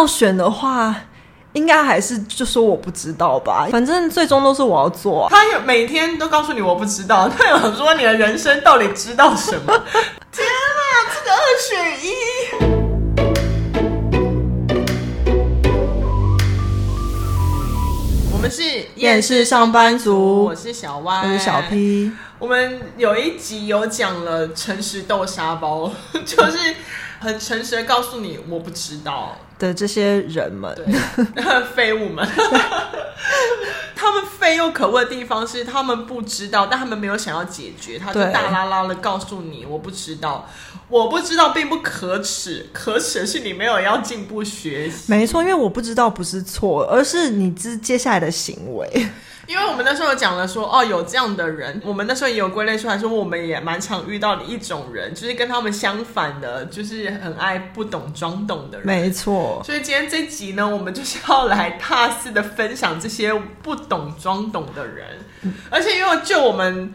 要选的话，应该还是就说我不知道吧。反正最终都是我要做啊。他有每天都告诉你我不知道，他有说你的人生到底知道什么？天啊，这个二选一。我们是厌世上班族，我是小歪，我是小 P。我们有一集有讲了诚实豆沙包，就是很诚实的告诉你我不知道的这些人们，废物们。他们废又可恶的地方是，他们不知道，但他们没有想要解决，他就大啦啦的告诉你我不知道，我不知道并不可耻，可耻的是你没有要进步学习。没错，因为我不知道不是错，而是你之接下来的行为。因为我们那时候有讲了说，哦，有这样的人，我们那时候也有归类出来说，我们也蛮常遇到的一种人，就是跟他们相反的，就是很爱不懂装懂的人。没错。所以今天这集呢，我们就是要来大肆的分享这些不懂装懂的人，而且因为就我们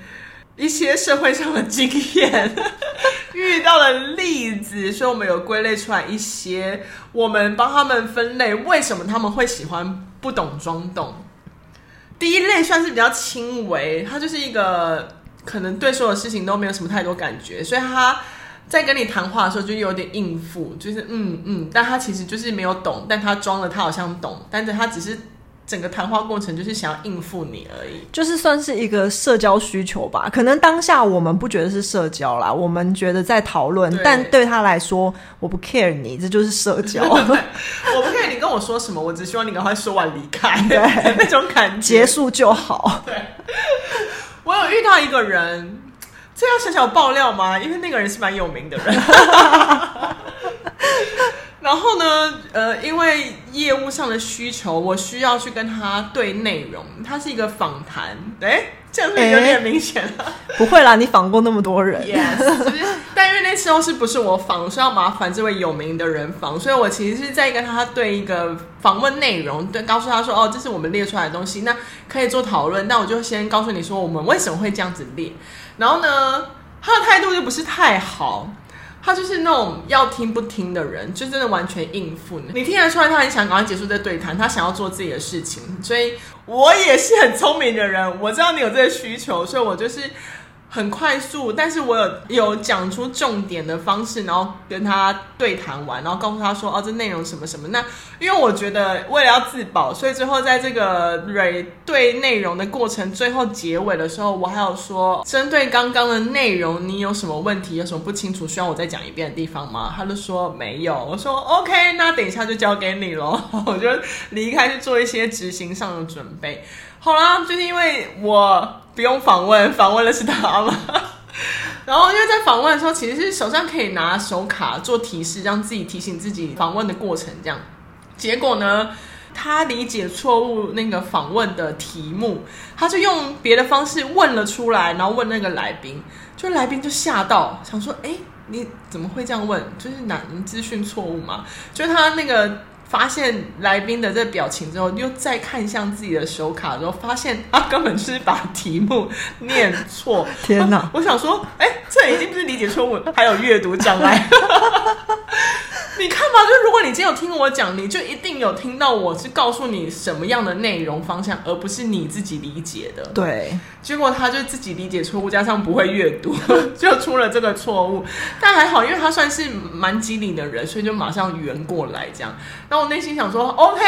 一些社会上的经验 遇到的例子，所以我们有归类出来一些，我们帮他们分类，为什么他们会喜欢不懂装懂。第一类算是比较轻微，他就是一个可能对所有事情都没有什么太多感觉，所以他在跟你谈话的时候就有点应付，就是嗯嗯，但他其实就是没有懂，但他装了他好像懂，但是他只是。整个谈话过程就是想要应付你而已，就是算是一个社交需求吧。可能当下我们不觉得是社交啦，我们觉得在讨论，对但对他来说，我不 care 你，这就是社交。我不 care 你跟我说什么，我只希望你赶快说完离开，对那种感觉结束就好。对，我有遇到一个人，这要小小爆料吗？因为那个人是蛮有名的人。然后呢，呃，因为业务上的需求，我需要去跟他对内容。他是一个访谈，哎，这样子有点明显了。不会啦，你访过那么多人。Yes，但因为那时候是不是我访，所以要麻烦这位有名的人访，所以我其实是在跟他对一个访问内容，对，告诉他说，哦，这是我们列出来的东西，那可以做讨论。那我就先告诉你说，我们为什么会这样子列。然后呢，他的态度就不是太好。他就是那种要听不听的人，就真的完全应付你。听得出来，他很想赶快结束这对谈，他想要做自己的事情。所以我也是很聪明的人，我知道你有这个需求，所以我就是。很快速，但是我有有讲出重点的方式，然后跟他对谈完，然后告诉他说：“哦，这内容什么什么。”那因为我觉得为了要自保，所以最后在这个蕊对内容的过程，最后结尾的时候，我还有说：“针对刚刚的内容，你有什么问题？有什么不清楚需要我再讲一遍的地方吗？”他就说没有。我说：“OK，那等一下就交给你喽。”我就离开去做一些执行上的准备。好啦，就是因为我。不用访问，访问的是他嘛。然后因为在访问的时候，其实是手上可以拿手卡做提示，让自己提醒自己访问的过程。这样，结果呢，他理解错误那个访问的题目，他就用别的方式问了出来，然后问那个来宾，就来宾就吓到，想说：“哎，你怎么会这样问？就是哪资讯错误嘛？”就他那个。发现来宾的这个表情之后，又再看向自己的手卡之后，发现他根本是把题目念错。天哪！我想说，哎，这已经不是理解错误，还有阅读障碍。你看吧，就如果你今天有听我讲，你就一定有听到我是告诉你什么样的内容方向，而不是你自己理解的。对，结果他就自己理解错误，加上不会阅读，就出了这个错误。但还好，因为他算是蛮机灵的人，所以就马上圆过来这样。然后我内心想说，OK，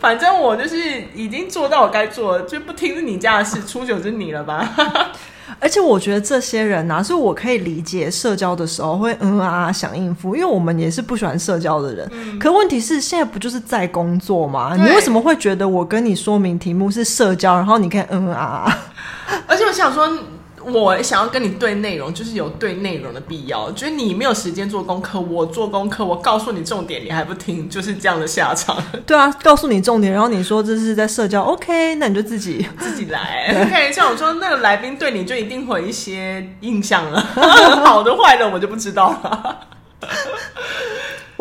反正我就是已经做到我该做的，就不听是你家的事，出糗是你了吧。而且我觉得这些人呐、啊，是我可以理解社交的时候会嗯啊想应付，因为我们也是不喜欢社交的人。嗯、可问题是，现在不就是在工作吗？你为什么会觉得我跟你说明题目是社交，然后你可以嗯啊？而且我想说。我想要跟你对内容，就是有对内容的必要。就是你没有时间做功课，我做功课，我告诉你重点，你还不听，就是这样的下场。对啊，告诉你重点，然后你说这是在社交，OK，那你就自己自己来。OK，像我说那个来宾对你就一定会有一些印象了，好的坏的我就不知道了。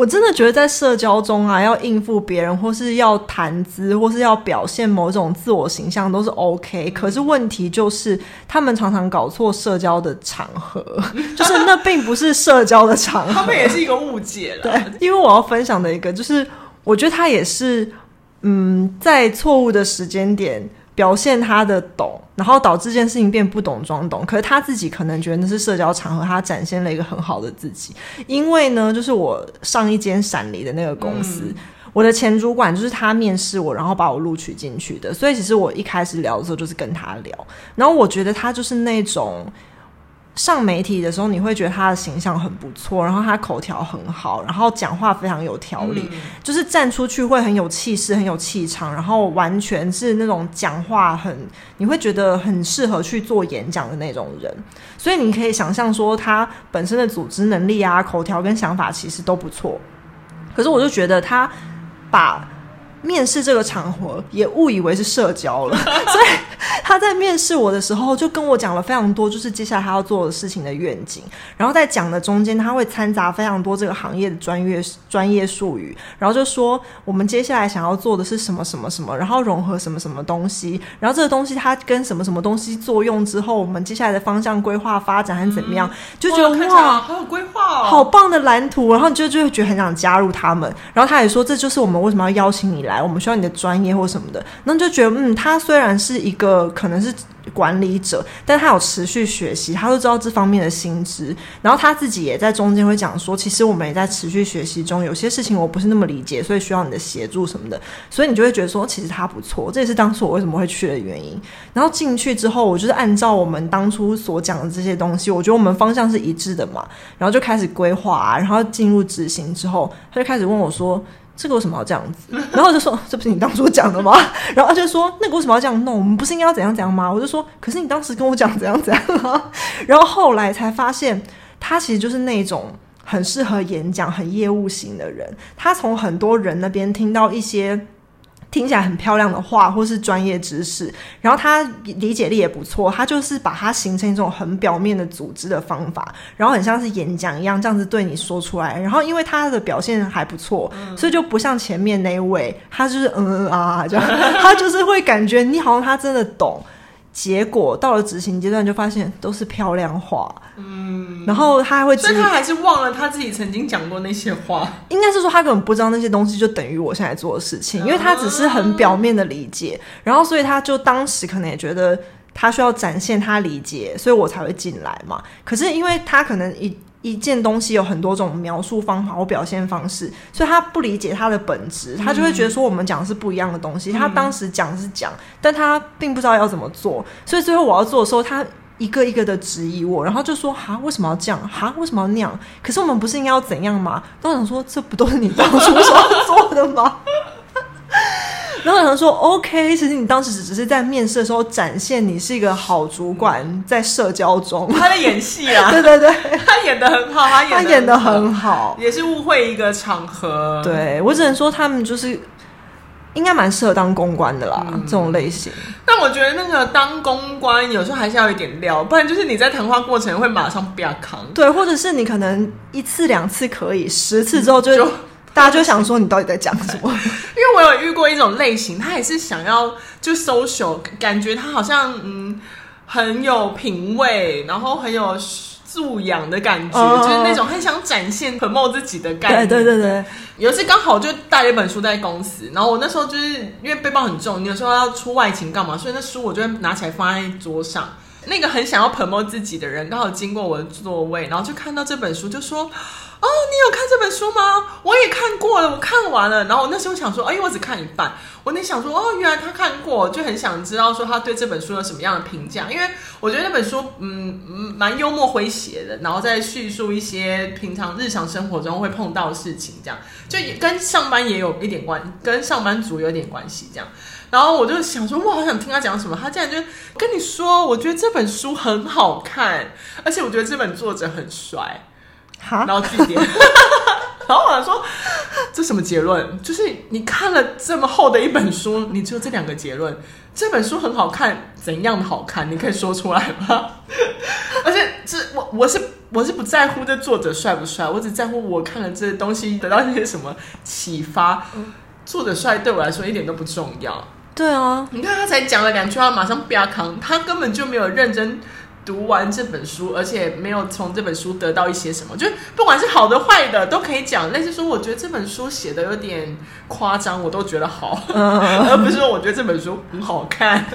我真的觉得在社交中啊，要应付别人，或是要谈资，或是要表现某种自我形象，都是 OK。可是问题就是，他们常常搞错社交的场合，就是那并不是社交的场合，他们也是一个误解了。对，因为我要分享的一个，就是我觉得他也是，嗯，在错误的时间点表现他的懂，然后导致这件事情变不懂装懂。可是他自己可能觉得那是社交场合，他展现了一个很好的自己。因为呢，就是我上一间闪离的那个公司，嗯、我的前主管就是他面试我，然后把我录取进去的。所以其实我一开始聊的时候就是跟他聊，然后我觉得他就是那种。上媒体的时候，你会觉得他的形象很不错，然后他口条很好，然后讲话非常有条理，嗯、就是站出去会很有气势、很有气场，然后完全是那种讲话很，你会觉得很适合去做演讲的那种人。所以你可以想象说，他本身的组织能力啊、口条跟想法其实都不错。可是我就觉得他把面试这个场合也误以为是社交了，所以他在面试我的时候就跟我讲了非常多，就是接下来他要做的事情的愿景。然后在讲的中间，他会掺杂非常多这个行业的专业专业术语，然后就说我们接下来想要做的是什么什么什么，然后融合什么什么东西，然后这个东西它跟什么什么东西作用之后，我们接下来的方向规划发展还是怎么样，嗯、就觉得哇，好有规划哦，好棒的蓝图，然后你就就会觉得很想加入他们。然后他也说，这就是我们为什么要邀请你来。来，我们需要你的专业或什么的，那就觉得，嗯，他虽然是一个可能是管理者，但他有持续学习，他都知道这方面的薪资，然后他自己也在中间会讲说，其实我们也在持续学习中，有些事情我不是那么理解，所以需要你的协助什么的，所以你就会觉得说，其实他不错，这也是当初我为什么会去的原因。然后进去之后，我就是按照我们当初所讲的这些东西，我觉得我们方向是一致的嘛，然后就开始规划，然后进入执行之后，他就开始问我说。这个为什么要这样子？然后我就说，这不是你当初讲的吗？然后他就说，那个为什么要这样弄？我们不是应该要怎样怎样吗？我就说，可是你当时跟我讲怎样怎样啊。然后后来才发现，他其实就是那种很适合演讲、很业务型的人。他从很多人那边听到一些。听起来很漂亮的话，或是专业知识，然后他理解力也不错，他就是把它形成一种很表面的组织的方法，然后很像是演讲一样这样子对你说出来，然后因为他的表现还不错，所以就不像前面那位，他就是嗯嗯啊啊这样，他就是会感觉你好像他真的懂。结果到了执行阶段，就发现都是漂亮话。嗯，然后他还会，所以他还是忘了他自己曾经讲过那些话。应该是说他根本不知道那些东西就等于我现在做的事情，因为他只是很表面的理解。嗯、然后，所以他就当时可能也觉得他需要展现他理解，所以我才会进来嘛。可是因为他可能一。一件东西有很多种描述方法或表现方式，所以他不理解它的本质，他就会觉得说我们讲的是不一样的东西。嗯、他当时讲是讲，但他并不知道要怎么做，所以最后我要做的时候，他一个一个的质疑我，然后就说：“哈，为什么要这样？哈，为什么要那样？可是我们不是应该要怎样吗？”当我想说，这不都是你当初说做的吗？然后有人说：“OK，其实你当时只是在面试的时候展现你是一个好主管，在社交中他在演戏啊，对对对，他演的很好，他演他演的很好，也是误会一个场合。对，我只能说他们就是应该蛮适合当公关的啦，嗯、这种类型。但我觉得那个当公关有时候还是要一点料，不然就是你在谈话过程会马上不要扛。对，或者是你可能一次两次可以，十次之后就。就”大家就想说你到底在讲什么？因为我有遇过一种类型，他也是想要就 social，感觉他好像嗯很有品味，然后很有素养的感觉，哦、就是那种很想展现 promote 自己的感觉。对对对对，有一次刚好就带了一本书在公司，然后我那时候就是因为背包很重，你有时候要出外勤干嘛，所以那书我就会拿起来放在桌上。那个很想要 promote 自己的人刚好经过我的座位，然后就看到这本书，就说。哦，你有看这本书吗？我也看过了，我看完了。然后我那时候想说，哎，我只看一半。我那想说，哦，原来他看过，就很想知道说他对这本书有什么样的评价。因为我觉得那本书，嗯，蛮幽默诙谐的，然后再叙述一些平常日常生活中会碰到的事情，这样就跟上班也有一点关，跟上班族有点关系，这样。然后我就想说，哇，好想听他讲什么。他竟然就跟你说，我觉得这本书很好看，而且我觉得这本作者很帅。哈然后句点，然后我想说，这什么结论？就是你看了这么厚的一本书，你只有这两个结论？这本书很好看，怎样的好看？你可以说出来吗？而且这我我是我是不在乎这作者帅不帅，我只在乎我看了这些东西得到一些什么启发。作者帅对我来说一点都不重要。对啊，你看他才讲了两句话，马上不要扛，他根本就没有认真。读完这本书，而且没有从这本书得到一些什么，就不管是好的坏的都可以讲。类似说，我觉得这本书写的有点夸张，我都觉得好，嗯、而不是说我觉得这本书很好看。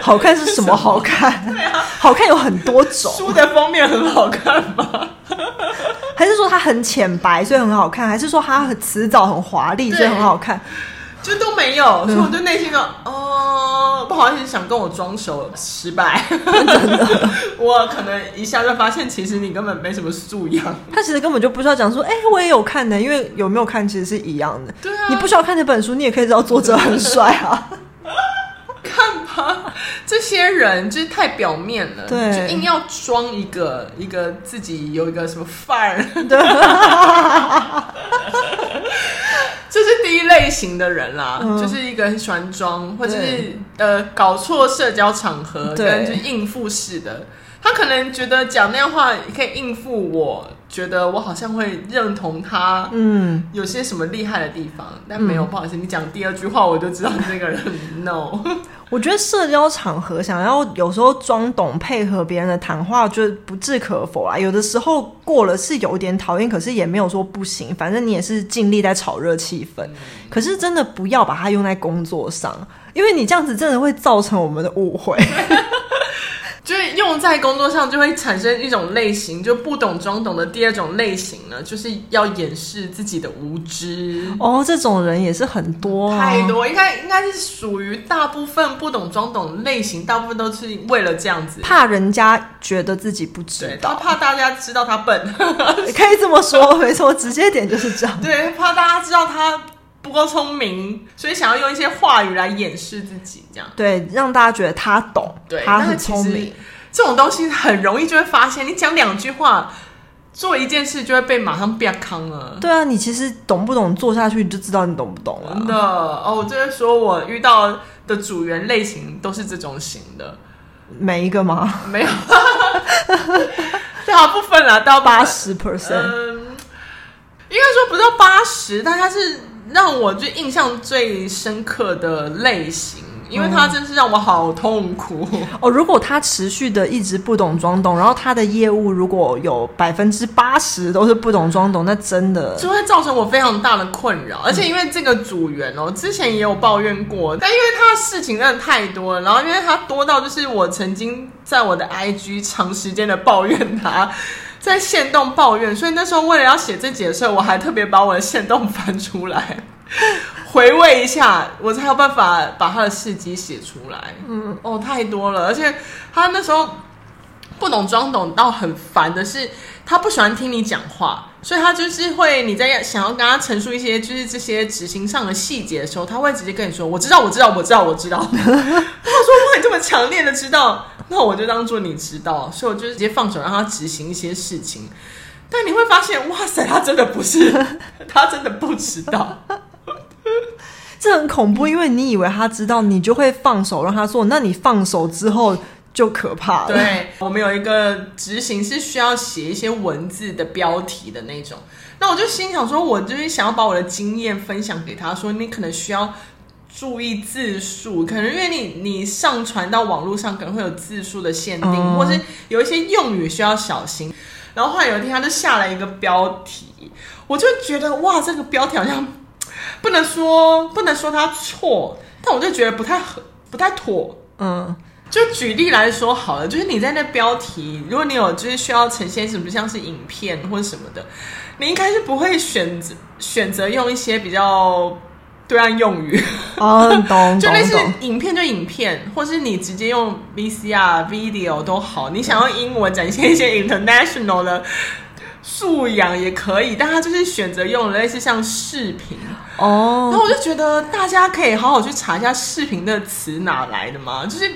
好看是什么好看？对啊，好看有很多种。书的封面很好看吗？还是说它很浅白，所以很好看？还是说它很词藻很华丽，所以很好看？就都没有，所以我就内心的哦，不好意思，想跟我装熟，失败。真的，我可能一下就发现，其实你根本没什么素养。他其实根本就不需要讲说，哎、欸，我也有看的，因为有没有看其实是一样的。对啊，你不需要看这本书，你也可以知道作者很帅啊。看吧，这些人就是太表面了，对，就硬要装一个一个自己有一个什么范儿。对。这是第一类型的人啦，嗯、就是一个很喜欢装，或者是呃搞错社交场合，跟就应付式的。他可能觉得讲那样话可以应付我，觉得我好像会认同他，嗯，有些什么厉害的地方，嗯、但没有。不好意思，你讲第二句话，我就知道这个人 no。我觉得社交场合想要有时候装懂配合别人的谈话，就不置可否啊。有的时候过了是有点讨厌，可是也没有说不行。反正你也是尽力在炒热气氛。可是真的不要把它用在工作上，因为你这样子真的会造成我们的误会。就是用在工作上，就会产生一种类型，就不懂装懂的第二种类型呢，就是要掩饰自己的无知。哦，这种人也是很多，啊，太多，应该应该是属于大部分不懂装懂类型，大部分都是为了这样子，怕人家觉得自己不知道，他怕大家知道他笨，可以这么说，没错，直接点就是这样，对，怕大家知道他。不够聪明，所以想要用一些话语来掩饰自己，这样对，让大家觉得他懂，对，他很聪明。这种东西很容易就会发现，你讲两句话，做一件事就会被马上变康了。对啊，你其实懂不懂做下去，你就知道你懂不懂了。真的哦，我就是说我遇到的组员类型都是这种型的，每一个吗？没有，大部分啊，到八十 percent，嗯，应该说不到八十，但他是。让我就印象最深刻的类型，因为他真是让我好痛苦哦。如果他持续的一直不懂装懂，然后他的业务如果有百分之八十都是不懂装懂，那真的就会造成我非常大的困扰。而且因为这个组员哦，之前也有抱怨过，但因为他的事情真的太多了，然后因为他多到就是我曾经在我的 IG 长时间的抱怨他。在线动抱怨，所以那时候为了要写这节的时候，我还特别把我的线动翻出来回味一下，我才有办法把他的事迹写出来。嗯，哦，太多了，而且他那时候不懂装懂到很烦的是，他不喜欢听你讲话，所以他就是会你在想要跟他陈述一些就是这些执行上的细节的时候，他会直接跟你说：“我知道，我知道，我知道，我知道。”他说：“哇，你这么强烈的知道。”那我就当做你知道，所以我就直接放手让他执行一些事情。但你会发现，哇塞，他真的不是，他真的不知道，这很恐怖。因为你以为他知道，你就会放手让他做。那你放手之后就可怕了。对，我们有一个执行是需要写一些文字的标题的那种。那我就心想说，我就是想要把我的经验分享给他，说你可能需要。注意字数，可能因为你你上传到网络上可能会有字数的限定，嗯、或是有一些用语需要小心。然后后来有一天，他就下了一个标题，我就觉得哇，这个标题好像不能说不能说他错，但我就觉得不太合不太妥。嗯，就举例来说好了，就是你在那标题，如果你有就是需要呈现什么像是影片或者什么的，你应该是不会选择选择用一些比较。对岸用语哦，懂，就类似影片就影片，或是你直接用 VCR video 都好。你想用英文展现一些 international 的素养也可以，但他就是选择用类似像视频哦。然后我就觉得大家可以好好去查一下视频的词哪来的嘛，就是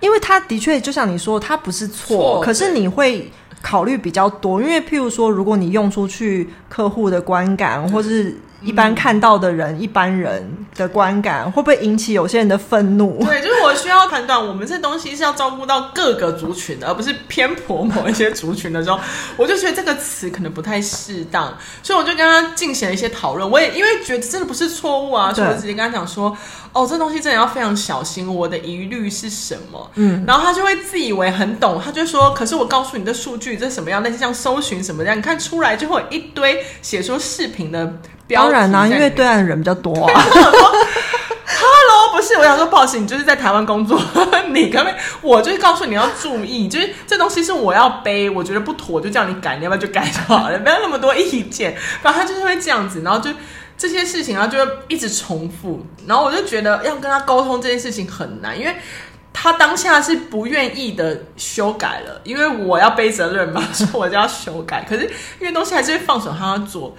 因为他的确就像你说，他不是错，可是你会考虑比较多，因为譬如说，如果你用出去客户的观感或是。一般看到的人、嗯、一般人的观感，会不会引起有些人的愤怒？对，就是我需要判断，我们这东西是要照顾到各个族群的，而不是偏颇某一些族群的时候，我就觉得这个词可能不太适当，所以我就跟他进行了一些讨论。我也因为觉得真的不是错误啊，所以我直接跟他讲说：“哦，这东西真的要非常小心，我的疑虑是什么？”嗯，然后他就会自以为很懂，他就说：“可是我告诉你的数据这什么样？那就像搜寻什么样？你看出来就会有一堆写出视频的。”当然啦、啊，因为对岸人比较多啊。Hello，不是，我想说，不好意思，你就是在台湾工作，你可不可以？我就是告诉你要注意，就是这东西是我要背，我觉得不妥，就叫你改，你要不要就改就好了，不要那么多意见。然后他就是会这样子，然后就这些事情，然后就会一直重复。然后我就觉得要跟他沟通这件事情很难，因为他当下是不愿意的修改了，因为我要背责任嘛，所以我就要修改。可是因为东西还是会放手让他做。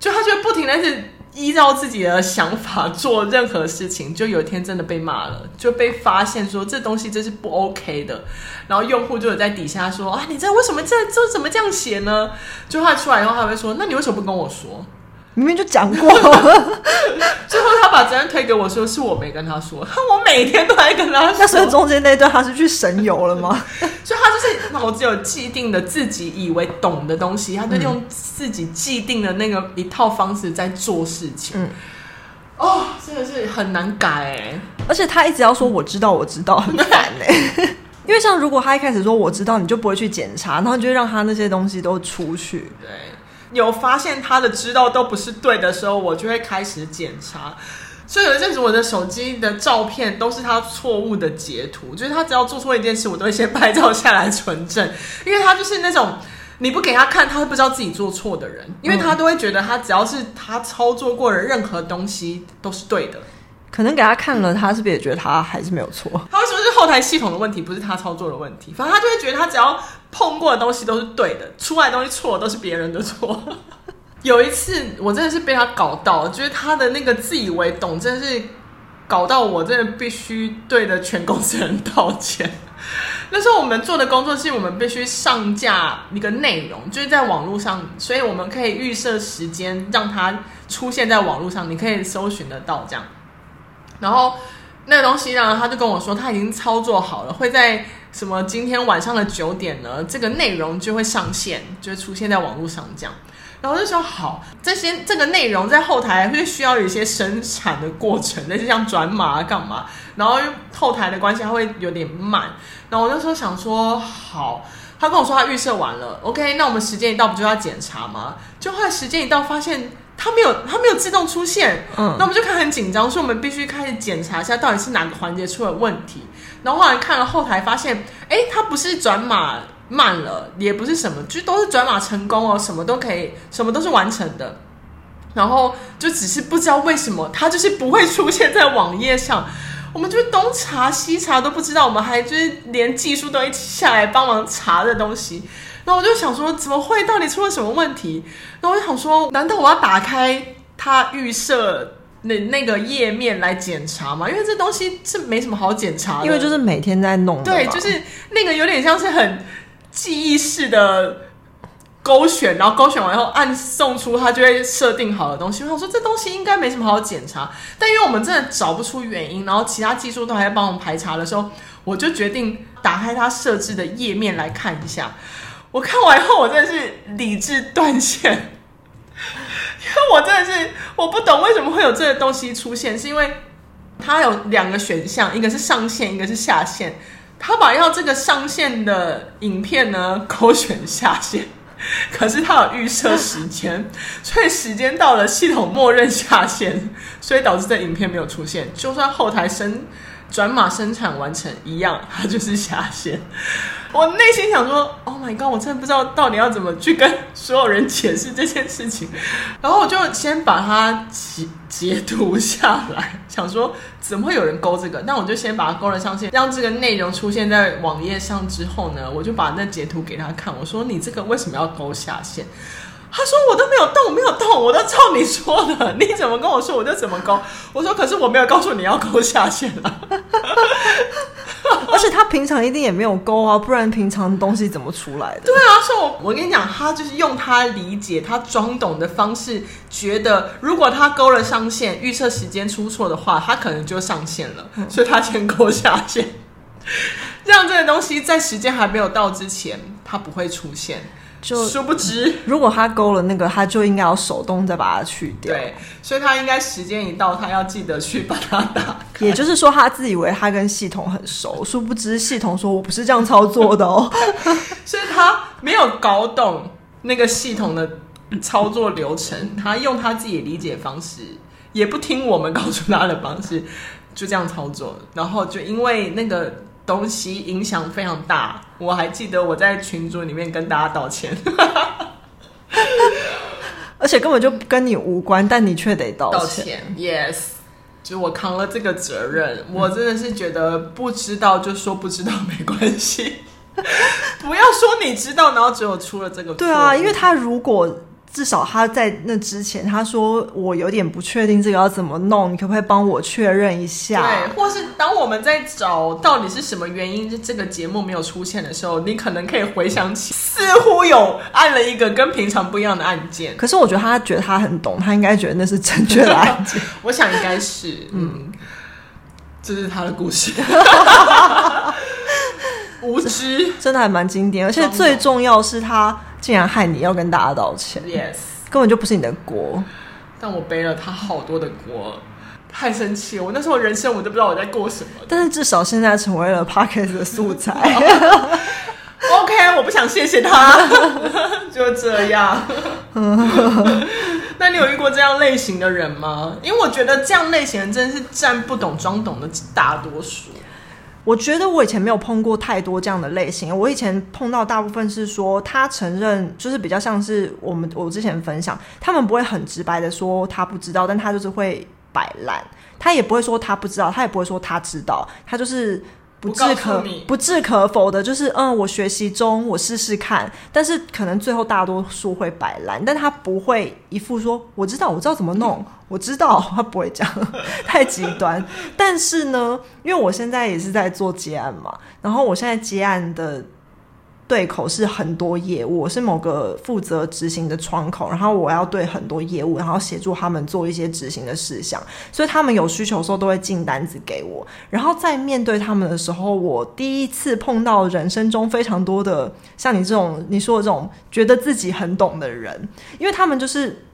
就他就不停的是依照自己的想法做任何事情，就有一天真的被骂了，就被发现说这东西这是不 OK 的，然后用户就有在底下说啊，你这为什么这这怎么这样写呢？就他出来以后，他会说，那你为什么不跟我说？明明就讲过，最后他把责任推给我说是我没跟他说，我每天都在跟他说。那所以中间那段他是去神游了吗？所以他就是脑子有既定的自己以为懂的东西，他就用自己既定的那个一套方式在做事情。嗯，哦，真的是很难改哎，而且他一直要说我知道我知道，很难哎。因为像如果他一开始说我知道，你就不会去检查，然后就会让他那些东西都出去。对。有发现他的知道都不是对的时候，我就会开始检查。所以有一阵子，我的手机的照片都是他错误的截图，就是他只要做错一件事，我都会先拍照下来存证。因为他就是那种你不给他看，他会不知道自己做错的人，因为他都会觉得他只要是他操作过的任何东西都是对的。可能给他看了，他是不是也觉得他还是没有错？他为什么是后台系统的问题，不是他操作的问题？反正他就会觉得他只要碰过的东西都是对的，出来东西错都是别人的错。有一次我真的是被他搞到，就是他的那个自以为懂，真的是搞到我真的必须对着全公司人道歉。那时候我们做的工作是我们必须上架一个内容，就是在网络上，所以我们可以预设时间让它出现在网络上，你可以搜寻得到这样。然后那个东西呢，他就跟我说他已经操作好了，会在什么今天晚上的九点呢，这个内容就会上线，就会出现在网络上这样。然后就说好，这些这个内容在后台会需要有一些生产的过程，那就像转码干嘛，然后后台的关系它会有点慢。然后我那时候想说好，他跟我说他预设完了，OK，那我们时间一到不就要检查吗？就后来时间一到发现。它没有，他没有自动出现，嗯，那我们就看很紧张，所以我们必须开始检查一下到底是哪个环节出了问题。然后后来看了后台，发现，哎，它不是转码慢了，也不是什么，就都是转码成功哦，什么都可以，什么都是完成的。然后就只是不知道为什么它就是不会出现在网页上，我们就东查西查都不知道，我们还就是连技术都一起下来帮忙查的东西。然后我就想说，怎么会？到底出了什么问题？然后我就想说，难道我要打开它预设那那个页面来检查吗？因为这东西是没什么好检查的，因为就是每天在弄。对，就是那个有点像是很记忆式的勾选，然后勾选完以后按送出，它就会设定好的东西。我想说，这东西应该没什么好检查，但因为我们真的找不出原因，然后其他技术都还在帮我们排查的时候，我就决定打开它设置的页面来看一下。我看完以后，我真的是理智断线，因为我真的是我不懂为什么会有这个东西出现，是因为它有两个选项，一个是上线，一个是下线。他把要这个上线的影片呢勾选下线，可是他有预设时间，所以时间到了，系统默认下线，所以导致这影片没有出现。就算后台升转码生产完成一样，它就是下线。我内心想说：“Oh my god！我真的不知道到底要怎么去跟所有人解释这件事情。”然后我就先把它截截图下来，想说怎么会有人勾这个？那我就先把它勾了上线，让这个内容出现在网页上之后呢，我就把那截图给他看。我说：“你这个为什么要勾下线？”他说：“我都没有动，没有动，我都照你说的，你怎么跟我说我就怎么勾。”我说：“可是我没有告诉你要勾下线啊。”而且他平常一定也没有勾啊，不然平常东西怎么出来的？对啊，所以我我跟你讲，他就是用他理解、他装懂的方式，觉得如果他勾了上线，预测时间出错的话，他可能就上线了，嗯、所以他先勾下线，让这个东西在时间还没有到之前，他不会出现。就殊不知，如果他勾了那个，他就应该要手动再把它去掉。对，所以他应该时间一到，他要记得去把它打开。也就是说，他自以为他跟系统很熟，殊不知系统说我不是这样操作的哦。所以他没有搞懂那个系统的操作流程，他用他自己理解方式，也不听我们告诉他的方式，就这样操作，然后就因为那个。东西影响非常大，我还记得我在群组里面跟大家道歉，而且根本就跟你无关，但你却得道歉。道歉，yes，就我扛了这个责任，我真的是觉得不知道就说不知道没关系，不要说你知道，然后只有出了这个。对啊，因为他如果。至少他在那之前，他说我有点不确定这个要怎么弄，你可不可以帮我确认一下？对，或是当我们在找到底是什么原因，这个节目没有出现的时候，你可能可以回想起，似乎有按了一个跟平常不一样的按键。可是我觉得他觉得他很懂，他应该觉得那是正确的按键。我想应该是，嗯，这是他的故事。无知真的还蛮经典，而且最重要是他竟然害你要跟大家道歉，yes，根本就不是你的锅，但我背了他好多的锅，太生气了！我那时候人生我都不知道我在过什么，但是至少现在成为了 Podcast 的素材。OK，我不想谢谢他，就这样。那你有遇过这样类型的人吗？因为我觉得这样类型的人真的是占不懂装懂的大多数。我觉得我以前没有碰过太多这样的类型。我以前碰到大部分是说他承认，就是比较像是我们我之前分享，他们不会很直白的说他不知道，但他就是会摆烂，他也不会说他不知道，他也不会说他知道，他就是。不置可不置可否的，就是嗯，我学习中，我试试看。但是可能最后大多数会摆烂，但他不会一副说我知道，我知道怎么弄，我知道，他不会这样，太极端。但是呢，因为我现在也是在做结案嘛，然后我现在结案的。对口是很多业务，我是某个负责执行的窗口，然后我要对很多业务，然后协助他们做一些执行的事项，所以他们有需求的时候都会进单子给我。然后在面对他们的时候，我第一次碰到人生中非常多的像你这种你说的这种觉得自己很懂的人，因为他们就是。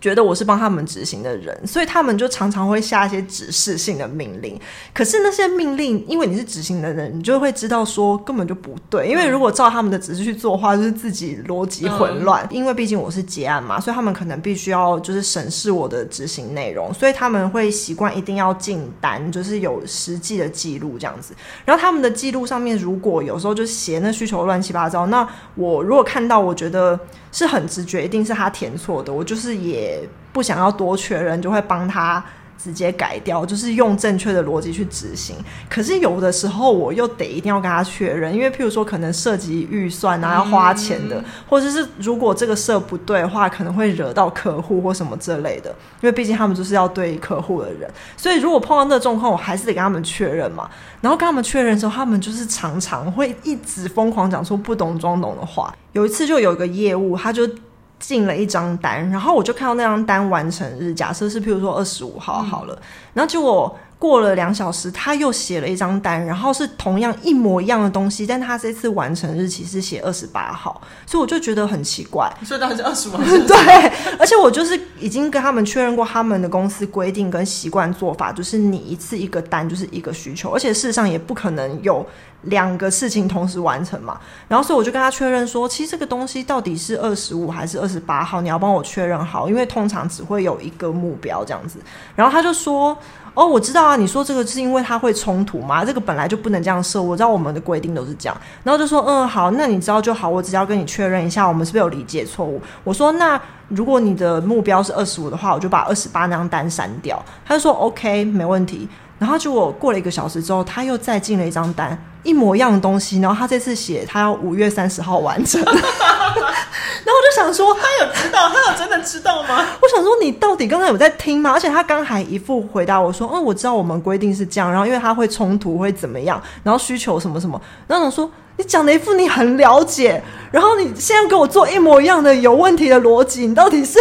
觉得我是帮他们执行的人，所以他们就常常会下一些指示性的命令。可是那些命令，因为你是执行的人，你就会知道说根本就不对。因为如果照他们的指示去做的话，就是自己逻辑混乱。因为毕竟我是结案嘛，所以他们可能必须要就是审视我的执行内容，所以他们会习惯一定要进单，就是有实际的记录这样子。然后他们的记录上面，如果有时候就写那需求乱七八糟，那我如果看到，我觉得。是很直觉，一定是他填错的。我就是也不想要多确认，就会帮他直接改掉，就是用正确的逻辑去执行。可是有的时候我又得一定要跟他确认，因为譬如说可能涉及预算啊，要花钱的，或者是如果这个设不对的话，可能会惹到客户或什么之类的。因为毕竟他们就是要对客户的人，所以如果碰到那个状况，我还是得跟他们确认嘛。然后跟他们确认的时候，他们就是常常会一直疯狂讲出不懂装懂的话。有一次就有一个业务，他就进了一张单，然后我就看到那张单完成日，假设是譬如说二十五号好了，然后结果。过了两小时，他又写了一张单，然后是同样一模一样的东西，但他这次完成日期是写二十八号，所以我就觉得很奇怪。所以当时二十五号。对，而且我就是已经跟他们确认过，他们的公司规定跟习惯做法，就是你一次一个单就是一个需求，而且事实上也不可能有两个事情同时完成嘛。然后所以我就跟他确认说，其实这个东西到底是二十五还是二十八号，你要帮我确认好，因为通常只会有一个目标这样子。然后他就说。哦，我知道啊，你说这个是因为它会冲突吗？这个本来就不能这样设，我知道我们的规定都是这样。然后就说，嗯，好，那你知道就好，我只要跟你确认一下，我们是不是有理解错误？我说，那如果你的目标是二十五的话，我就把二十八那张单删掉。他就说，OK，没问题。然后结果过了一个小时之后，他又再进了一张单，一模一样的东西。然后他这次写他要五月三十号完成。然后我就想说，他有知道，他有真的知道吗？我想说，你到底刚才有在听吗？而且他刚还一副回答我说，嗯，我知道我们规定是这样，然后因为他会冲突会怎么样，然后需求什么什么，然后我想说，你讲的一副你很了解，然后你现在给我做一模一样的有问题的逻辑，你到底是？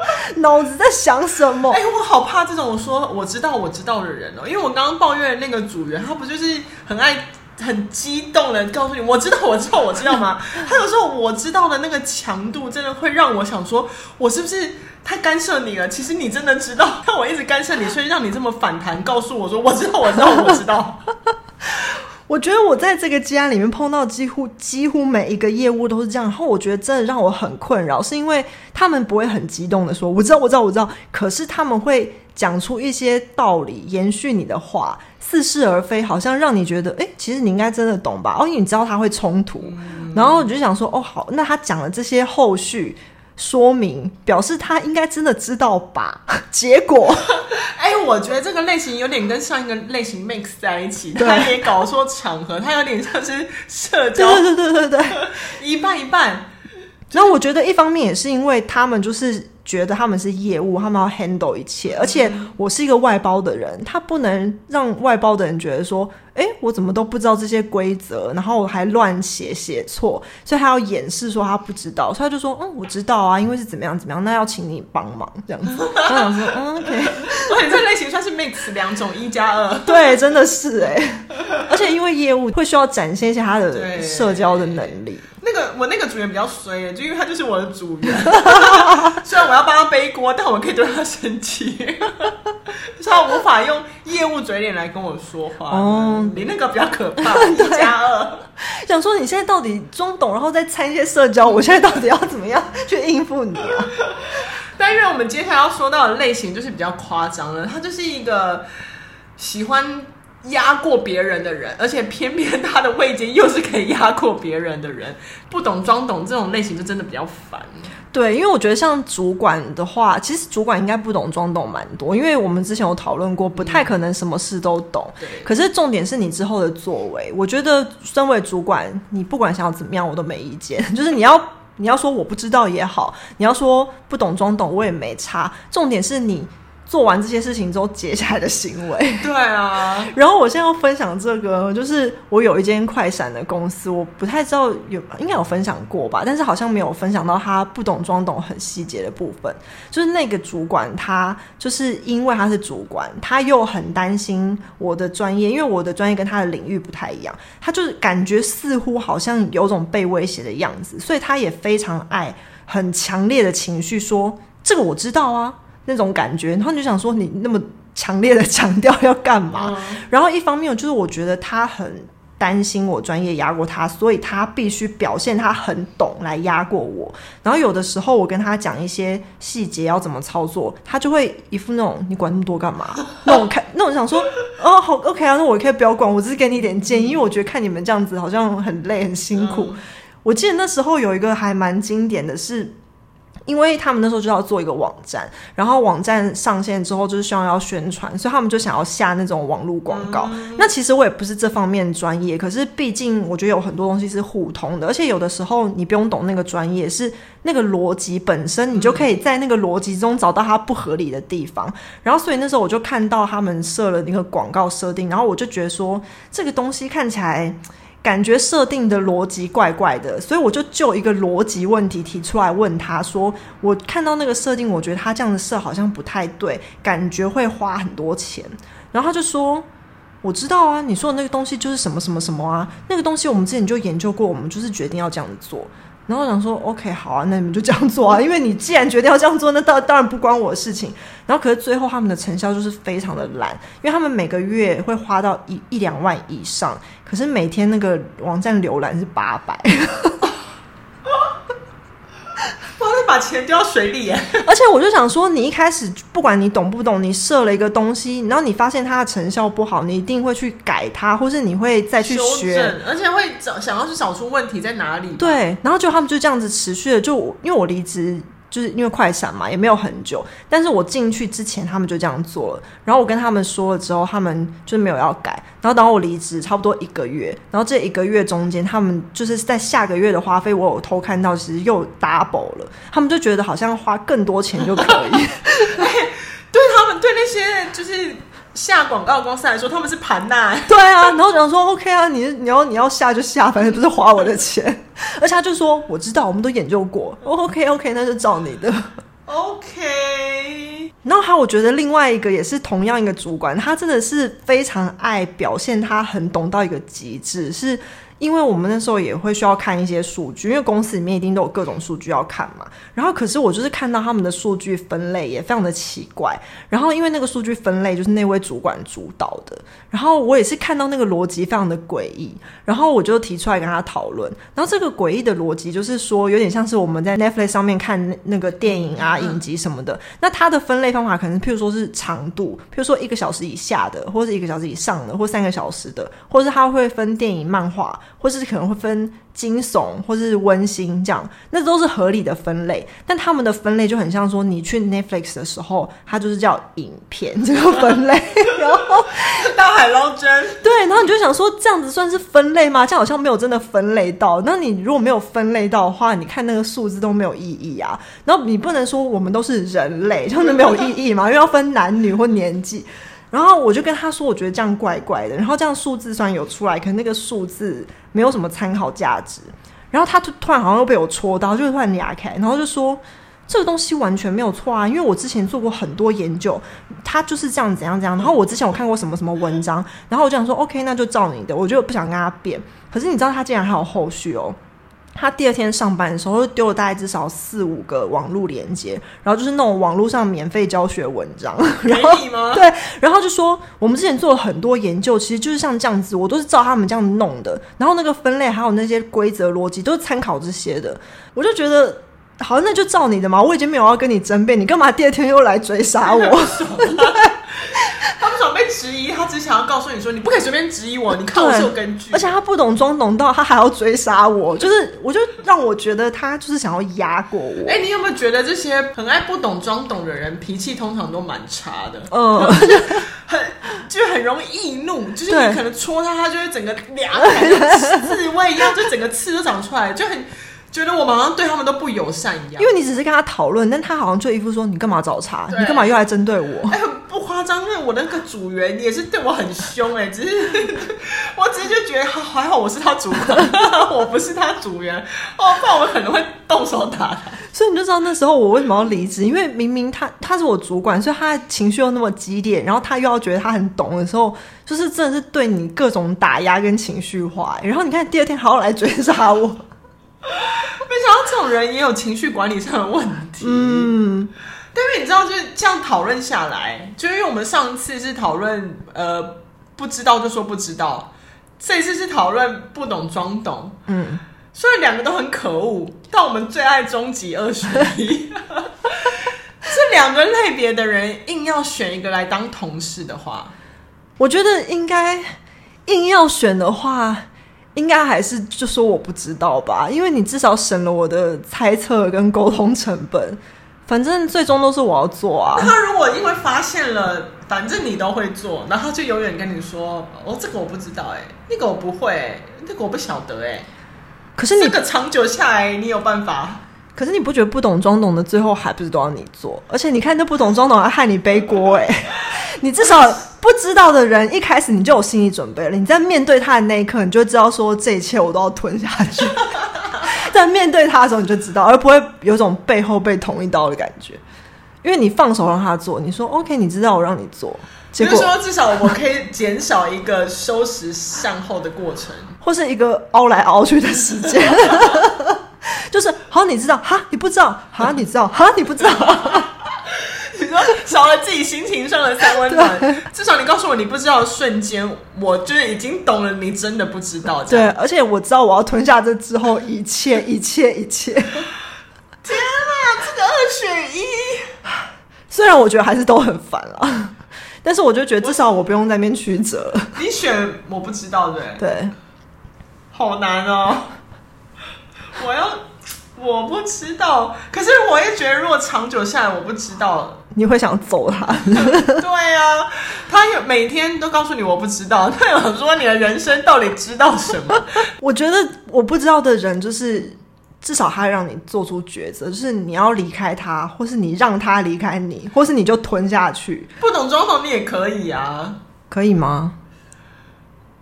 脑子在想什么？哎、我好怕这种说我知道我知道的人哦，因为我刚刚抱怨那个组员，他不就是很爱很激动的告诉你我知道我知道我知道吗？他有时候我知道的那个强度，真的会让我想说，我是不是太干涉你了？其实你真的知道，但我一直干涉你，所以让你这么反弹，告诉我说我知道我知道我知道。我觉得我在这个家里面碰到几乎几乎每一个业务都是这样，然后我觉得真的让我很困扰，是因为他们不会很激动的说我知道我知道我知道，可是他们会讲出一些道理，延续你的话，似是而非，好像让你觉得哎，其实你应该真的懂吧？哦，因为你知道他会冲突，然后你就想说哦好，那他讲了这些后续。说明表示他应该真的知道吧？结果，哎、欸，我觉得这个类型有点跟上一个 类型 mix 在一起，他也搞错场合，他有点像是社交，对对对对对，一半一半。然后我觉得一方面也是因为他们就是。觉得他们是业务，他们要 handle 一切，而且我是一个外包的人，他不能让外包的人觉得说，哎，我怎么都不知道这些规则，然后我还乱写写错，所以他要掩饰说他不知道，所以他就说，嗯，我知道啊，因为是怎么样怎么样，那要请你帮忙这样子。我想说，嗯，OK，所以这类型算是 mix 两种一加二，对，真的是。哎，而且因为业务会需要展现一下他的社交的能力。那个我那个组员比较衰，就因为他就是我的组员，虽然我要帮他背锅，但我可以对他生气，所以他无法用业务嘴脸来跟我说话。哦，你那个比较可怕，一加二。想说你现在到底装懂，然后再掺一些社交，我现在到底要怎么样去应付你啊？但因为我们接下来要说到的类型就是比较夸张的，他就是一个喜欢。压过别人的人，而且偏偏他的位阶又是可以压过别人的人，不懂装懂这种类型就真的比较烦。对，因为我觉得像主管的话，其实主管应该不懂装懂蛮多，因为我们之前有讨论过，不太可能什么事都懂。可是重点是你之后的作为，我觉得身为主管，你不管想要怎么样，我都没意见。就是你要你要说我不知道也好，你要说不懂装懂，我也没差。重点是你。做完这些事情之后，接下来的行为。对啊，然后我现在要分享这个，就是我有一间快闪的公司，我不太知道有应该有分享过吧，但是好像没有分享到他不懂装懂很细节的部分。就是那个主管，他就是因为他是主管，他又很担心我的专业，因为我的专业跟他的领域不太一样，他就是感觉似乎好像有种被威胁的样子，所以他也非常爱很强烈的情绪说：“这个我知道啊。”那种感觉，然后你就想说，你那么强烈的强调要干嘛？嗯。然后一方面就是我觉得他很担心我专业压过他，所以他必须表现他很懂来压过我。然后有的时候我跟他讲一些细节要怎么操作，他就会一副那种你管那么多干嘛？那我看，那我想说，哦，好，OK 啊，那我可以不要管，我只是给你一点建议，因为我觉得看你们这样子好像很累很辛苦。嗯。我记得那时候有一个还蛮经典的是。因为他们那时候就要做一个网站，然后网站上线之后就是希望要宣传，所以他们就想要下那种网络广告。嗯。那其实我也不是这方面专业，可是毕竟我觉得有很多东西是互通的，而且有的时候你不用懂那个专业，是那个逻辑本身，你就可以在那个逻辑中找到它不合理的地方。然后所以那时候我就看到他们设了那个广告设定，然后我就觉得说这个东西看起来。感觉设定的逻辑怪怪的，所以我就就一个逻辑问题提出来问他说：“我看到那个设定，我觉得他这样的设好像不太对，感觉会花很多钱。”然后他就说：“我知道啊，你说的那个东西就是什么什么什么啊，那个东西我们之前就研究过，我们就是决定要这样子做。”然后我想说，OK，好啊，那你们就这样做啊，因为你既然决定要这样做，那当当然不关我的事情。然后可是最后他们的成效就是非常的烂，因为他们每个月会花到一一两万以上，可是每天那个网站浏览是八百。把钱丢到水里耶！而且我就想说，你一开始不管你懂不懂，你设了一个东西，然后你发现它的成效不好，你一定会去改它，或是你会再去学，而且会找想要去找出问题在哪里。对，然后就他们就这样子持续的，就因为我离职就是因为快闪嘛，也没有很久。但是我进去之前，他们就这样做了。然后我跟他们说了之后，他们就没有要改。然后等我离职差不多一个月，然后这一个月中间，他们就是在下个月的花费，我有偷看到，其实又 double 了。他们就觉得好像花更多钱就可以。对他们，对那些就是。下广告公司来说，他们是盘呐。对啊，然后讲说 OK 啊，你你要你要下就下，反正不是花我的钱。而且他就说，我知道，我们都研究过。OK OK，那就照你的。OK。然后还有，我觉得另外一个也是同样一个主管，他真的是非常爱表现，他很懂到一个极致是。因为我们那时候也会需要看一些数据，因为公司里面一定都有各种数据要看嘛。然后，可是我就是看到他们的数据分类也非常的奇怪。然后，因为那个数据分类就是那位主管主导的，然后我也是看到那个逻辑非常的诡异。然后我就提出来跟他讨论。然后这个诡异的逻辑就是说，有点像是我们在 Netflix 上面看那个电影啊、影集什么的。那它的分类方法可能，譬如说是长度，譬如说一个小时以下的，或者一个小时以上的，或三个小时的，或者是它会分电影、漫画。或是可能会分惊悚，或是温馨这样，那都是合理的分类。但他们的分类就很像说，你去 Netflix 的时候，它就是叫影片这个分类，然 后大海捞针。对，然后你就想说，这样子算是分类吗？这样好像没有真的分类到。那你如果没有分类到的话，你看那个数字都没有意义啊。然后你不能说我们都是人类，这样子没有意义嘛？因为要分男女或年纪。然后我就跟他说，我觉得这样怪怪的。然后这样数字虽然有出来，可是那个数字没有什么参考价值。然后他就突然好像又被我戳到，就突然压开，然后就说这个东西完全没有错啊，因为我之前做过很多研究，他就是这样怎样怎样。然后我之前有看过什么什么文章，然后我就想说，OK，那就照你的。我就不想跟他辩。可是你知道他竟然还有后续哦。他第二天上班的时候，就丢了大概至少四五个网络连接，然后就是那种网络上免费教学文章，然后对，然后就说我们之前做了很多研究，其实就是像这样子，我都是照他们这样弄的，然后那个分类还有那些规则逻辑都是参考这些的，我就觉得好，那就照你的嘛，我已经没有要跟你争辩，你干嘛第二天又来追杀我？他不想被质疑，他只想要告诉你说，你不可以随便质疑我，你看我是有根据。而且他不懂装懂到，他还要追杀我，就是我就让我觉得他就是想要压过我。哎、欸，你有没有觉得这些很爱不懂装懂的人，脾气通常都蛮差的？嗯，很就很容易易怒，就是你可能戳他，他就会整个两，刺猬一样，就整个刺都长出来，就很。觉得我们好像对他们都不友善一样，因为你只是跟他讨论，但他好像就一副说，你干嘛找茬，你干嘛又来针对我？哎，不夸张，因为我那个组员也是对我很凶哎，只是 我只是就觉得还好，我是他主管，我不是他组员哦，不然我可能会动手打他。所以你就知道那时候我为什么要离职，因为明明他他是我主管，所以他的情绪又那么激烈，然后他又要觉得他很懂的时候，就是真的是对你各种打压跟情绪化。然后你看第二天还要来追杀我。没想到这种人也有情绪管理上的问题。嗯，但是你知道，就是这样讨论下来，就因为我们上次是讨论呃不知道就说不知道，这一次是讨论不懂装懂。嗯，所以两个都很可恶。但我们最爱终极二选一，这两个类别的人硬要选一个来当同事的话，我觉得应该硬要选的话。应该还是就说我不知道吧，因为你至少省了我的猜测跟沟通成本。反正最终都是我要做啊。他如果因为发现了，反正你都会做，然后就永远跟你说：“哦，这个我不知道，哎，那个我不会，那个我不晓得，哎。”可是你这个长久下来，你有办法？可是你不觉得不懂装懂的，最后还不是都要你做？而且你看，那不懂装懂还害你背锅，哎，你至少。不知道的人一开始你就有心理准备了，你在面对他的那一刻，你就知道说这一切我都要吞下去。在面对他的时候，你就知道，而不会有种背后被捅一刀的感觉。因为你放手让他做，你说 OK，你知道我让你做，结果说至少我可以减少一个收拾善后的过程，或是一个凹来凹去的时间。就是好，你知道哈，你不知道哈，你知道哈，你不知道。你说少了自己心情上的三温暖，至少你告诉我你不知道的瞬间，我就是已经懂了，你真的不知道。对，而且我知道我要吞下这之后一切 一切一切。天哪，这个二选一，虽然我觉得还是都很烦啊，但是我就觉得至少我不用在那边曲折。你选我不知道，对对，好难哦。我要我不知道，可是我也觉得，如果长久下来，我不知道，你会想揍他。对啊，他有每天都告诉你我不知道，他有说你的人生到底知道什么？我觉得我不知道的人，就是至少他让你做出抉择，就是你要离开他，或是你让他离开你，或是你就吞下去。不懂装懂你也可以啊，可以吗？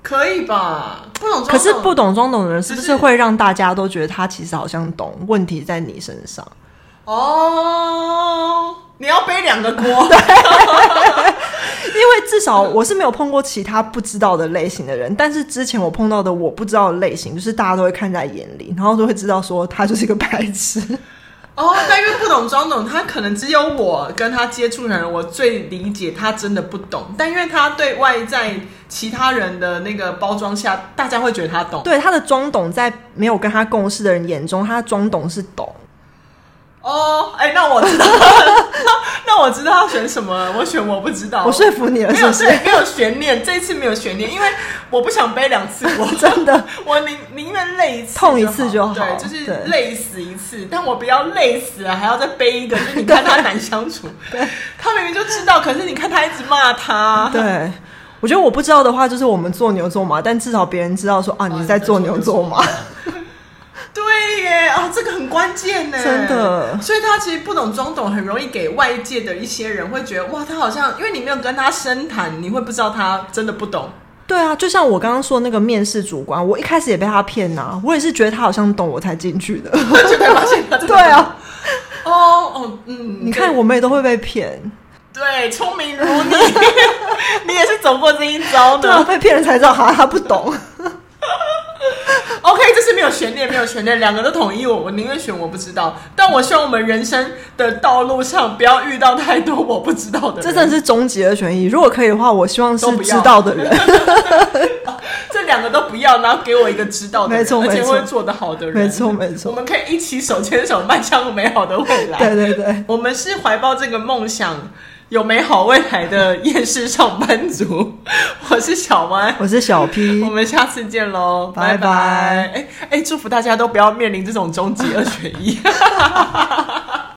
可以吧，不懂装懂。可是不懂装懂的人，是不是会让大家都觉得他其实好像懂？问题在你身上。哦，你要背两个锅。对，因为至少我是没有碰过其他不知道的类型的人，但是之前我碰到的我不知道的类型，就是大家都会看在眼里，然后都会知道说他就是一个白痴。哦，但因为不懂装懂，他可能只有我跟他接触的人，我最理解他真的不懂。但因为他对外在其他人的那个包装下，大家会觉得他懂。对，他的装懂，在没有跟他共事的人眼中，他的装懂是懂。哦，哎，那我知道，那我知道他选什么，我选我不知道，我说服你了是不是？没有，对，没有悬念，这一次没有悬念，因为我不想背两次锅，我 真的，我宁宁愿累一次，痛一次就好，对，就是累死一次，但我不要累死了，还要再背一个，就是你看他难相处，对，他明明就知道，可是你看他一直骂他，对，我觉得我不知道的话，就是我们做牛做马，但至少别人知道说啊，你在做牛做马。对耶啊，这个很关键呢，真的。所以他其实不懂装懂，很容易给外界的一些人会觉得哇，他好像因为你没有跟他深谈，你会不知道他真的不懂。对啊，就像我刚刚说那个面试主管，我一开始也被他骗呐、啊，我也是觉得他好像懂我才进去的，就没发现他真的。对啊，哦哦嗯，你看我们也都会被骗。对，聪明如你，你也是走过这一遭的。对啊，被骗了才知道哈，他不懂。OK，这是没有悬念，没有悬念，两个都同意我，我宁愿选我不知道。但我希望我们人生的道路上不要遇到太多我不知道的人。这真的是终极的权益。如果可以的话，我希望是知道的人。这两个都不要，然后给我一个知道的人，没错，而且会做得好的人。没错，没错。我们可以一起手牵手迈向美好的未来。对对对，我们是怀抱这个梦想。有美好未来的厌世上班族，我是小歪，我是小 P，我们下次见喽，拜拜。哎哎，祝福大家都不要面临这种终极二选一。